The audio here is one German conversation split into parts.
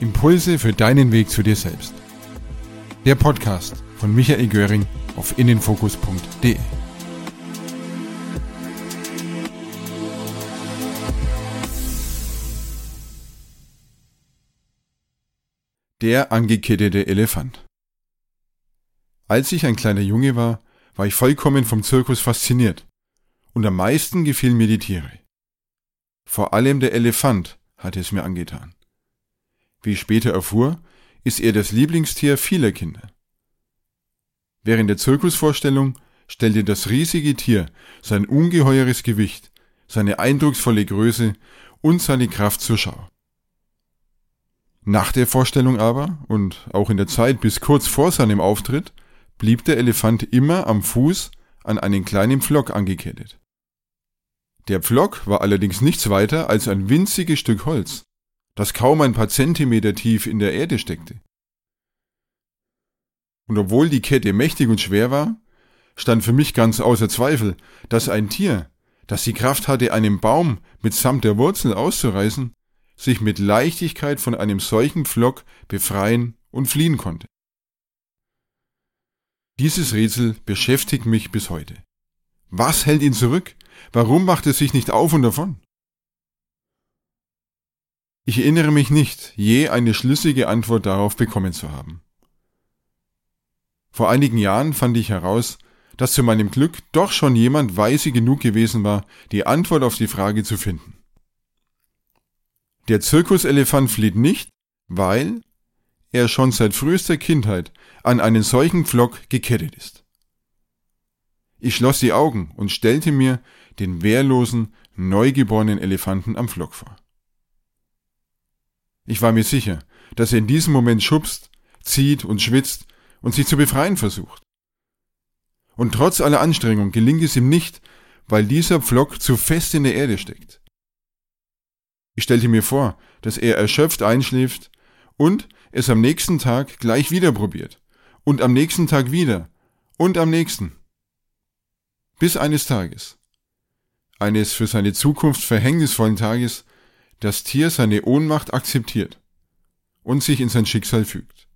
Impulse für deinen Weg zu dir selbst. Der Podcast von Michael Göring auf innenfokus.de. Der angekettete Elefant. Als ich ein kleiner Junge war, war ich vollkommen vom Zirkus fasziniert. Und am meisten gefielen mir die Tiere. Vor allem der Elefant hatte es mir angetan. Wie ich später erfuhr, ist er das Lieblingstier vieler Kinder. Während der Zirkusvorstellung stellte das riesige Tier sein ungeheures Gewicht, seine eindrucksvolle Größe und seine Kraft zur Schau. Nach der Vorstellung aber und auch in der Zeit bis kurz vor seinem Auftritt blieb der Elefant immer am Fuß an einen kleinen Pflock angekettet. Der Pflock war allerdings nichts weiter als ein winziges Stück Holz, das kaum ein paar Zentimeter tief in der Erde steckte. Und obwohl die Kette mächtig und schwer war, stand für mich ganz außer Zweifel, dass ein Tier, das die Kraft hatte, einen Baum mitsamt der Wurzel auszureißen, sich mit Leichtigkeit von einem solchen Pflock befreien und fliehen konnte. Dieses Rätsel beschäftigt mich bis heute. Was hält ihn zurück? Warum macht er sich nicht auf und davon? Ich erinnere mich nicht, je eine schlüssige Antwort darauf bekommen zu haben. Vor einigen Jahren fand ich heraus, dass zu meinem Glück doch schon jemand weise genug gewesen war, die Antwort auf die Frage zu finden. Der Zirkuselefant flieht nicht, weil er schon seit frühester Kindheit an einen solchen Pflock gekettet ist. Ich schloss die Augen und stellte mir den wehrlosen, neugeborenen Elefanten am Pflock vor. Ich war mir sicher, dass er in diesem Moment schubst, zieht und schwitzt und sich zu befreien versucht. Und trotz aller Anstrengung gelingt es ihm nicht, weil dieser Pflock zu fest in der Erde steckt. Ich stellte mir vor, dass er erschöpft einschläft und es am nächsten Tag gleich wieder probiert und am nächsten Tag wieder und am nächsten. Bis eines Tages, eines für seine Zukunft verhängnisvollen Tages, das Tier seine Ohnmacht akzeptiert und sich in sein Schicksal fügt.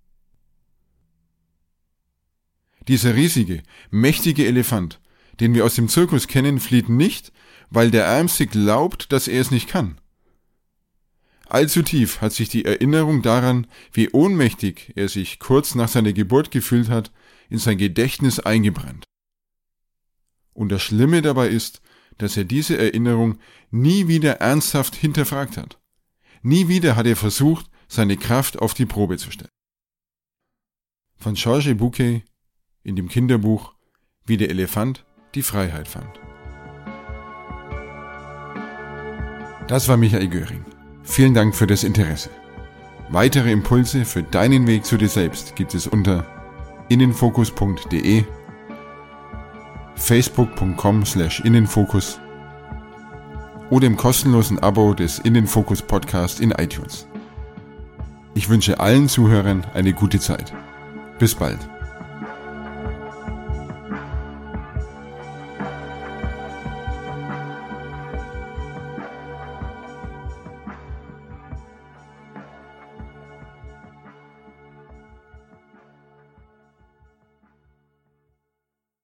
Dieser riesige, mächtige Elefant, den wir aus dem Zirkus kennen, flieht nicht, weil der Ärmste glaubt, dass er es nicht kann. Allzu tief hat sich die Erinnerung daran, wie ohnmächtig er sich kurz nach seiner Geburt gefühlt hat, in sein Gedächtnis eingebrannt. Und das Schlimme dabei ist, dass er diese Erinnerung nie wieder ernsthaft hinterfragt hat. Nie wieder hat er versucht, seine Kraft auf die Probe zu stellen. Von Georges Bouquet in dem Kinderbuch Wie der Elefant die Freiheit fand. Das war Michael Göring. Vielen Dank für das Interesse. Weitere Impulse für deinen Weg zu dir selbst gibt es unter innenfokus.de, facebook.com slash innenfokus oder im kostenlosen Abo des Innenfokus Podcast in iTunes. Ich wünsche allen Zuhörern eine gute Zeit. Bis bald.